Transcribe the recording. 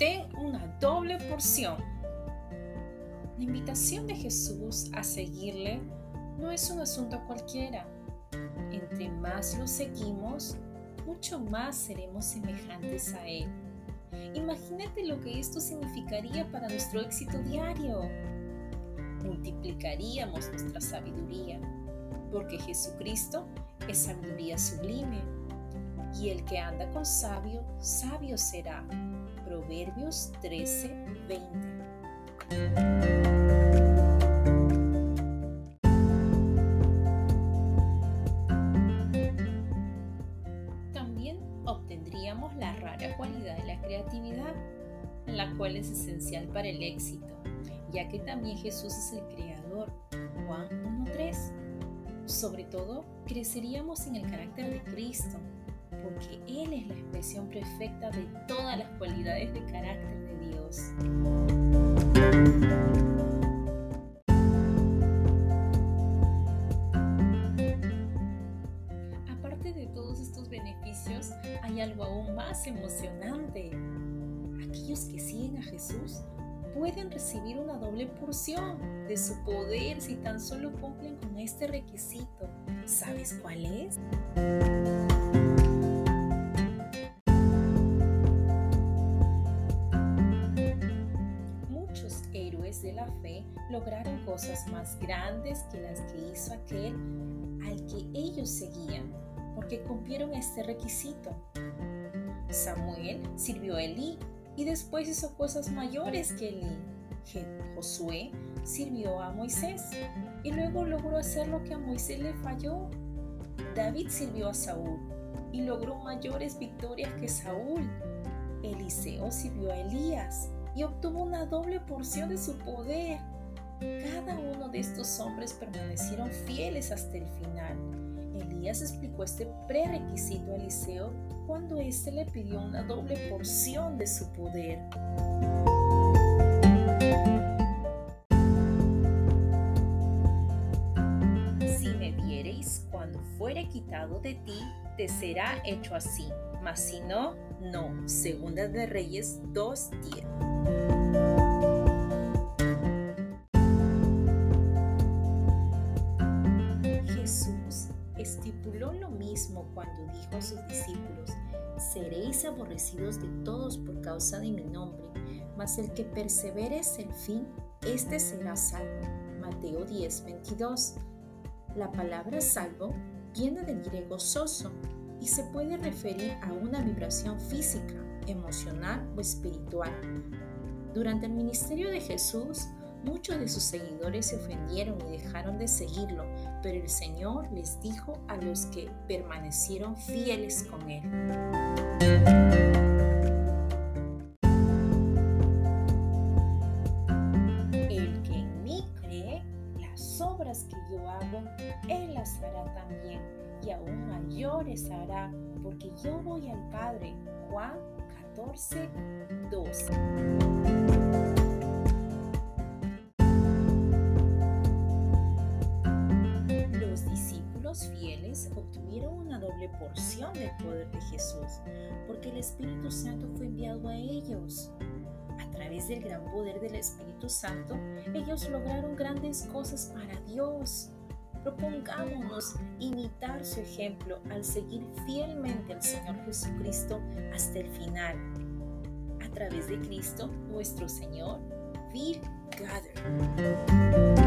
ten una doble porción. La invitación de Jesús a seguirle no es un asunto cualquiera. Entre más lo seguimos, mucho más seremos semejantes a Él. Imagínate lo que esto significaría para nuestro éxito diario. Multiplicaríamos nuestra sabiduría, porque Jesucristo es sabiduría sublime. Y el que anda con sabio, sabio será. Proverbios 13, 20. la cual es esencial para el éxito, ya que también Jesús es el creador. Juan 1.3. Sobre todo, creceríamos en el carácter de Cristo, porque Él es la expresión perfecta de todas las cualidades de carácter de Dios. Aparte de todos estos beneficios, hay algo aún más emocionante aquellos que siguen a Jesús pueden recibir una doble porción de su poder si tan solo cumplen con este requisito. ¿Sabes cuál es? Lograron cosas más grandes que las que hizo aquel al que ellos seguían, porque cumplieron este requisito. Samuel sirvió a Elí y después hizo cosas mayores que Elí. Josué sirvió a Moisés y luego logró hacer lo que a Moisés le falló. David sirvió a Saúl y logró mayores victorias que Saúl. Eliseo sirvió a Elías y obtuvo una doble porción de su poder. Cada uno de estos hombres permanecieron fieles hasta el final. Elías explicó este prerequisito a Eliseo cuando éste le pidió una doble porción de su poder. Si me viereis cuando fuere quitado de ti, te será hecho así, mas si no, no. Segunda de Reyes 2.10. cuando dijo a sus discípulos, seréis aborrecidos de todos por causa de mi nombre, mas el que persevere hasta el fin, éste será salvo. Mateo 10, 22. La palabra salvo viene del griego soso y se puede referir a una vibración física, emocional o espiritual. Durante el ministerio de Jesús, Muchos de sus seguidores se ofendieron y dejaron de seguirlo, pero el Señor les dijo a los que permanecieron fieles con Él. El que en mí cree, las obras que yo hago, Él las hará también, y aún mayores hará, porque yo voy al Padre. Juan 14, 12. Fieles obtuvieron una doble porción del poder de Jesús, porque el Espíritu Santo fue enviado a ellos. A través del gran poder del Espíritu Santo, ellos lograron grandes cosas para Dios. Propongámonos imitar su ejemplo al seguir fielmente al Señor Jesucristo hasta el final. A través de Cristo, nuestro Señor, Bill Gather.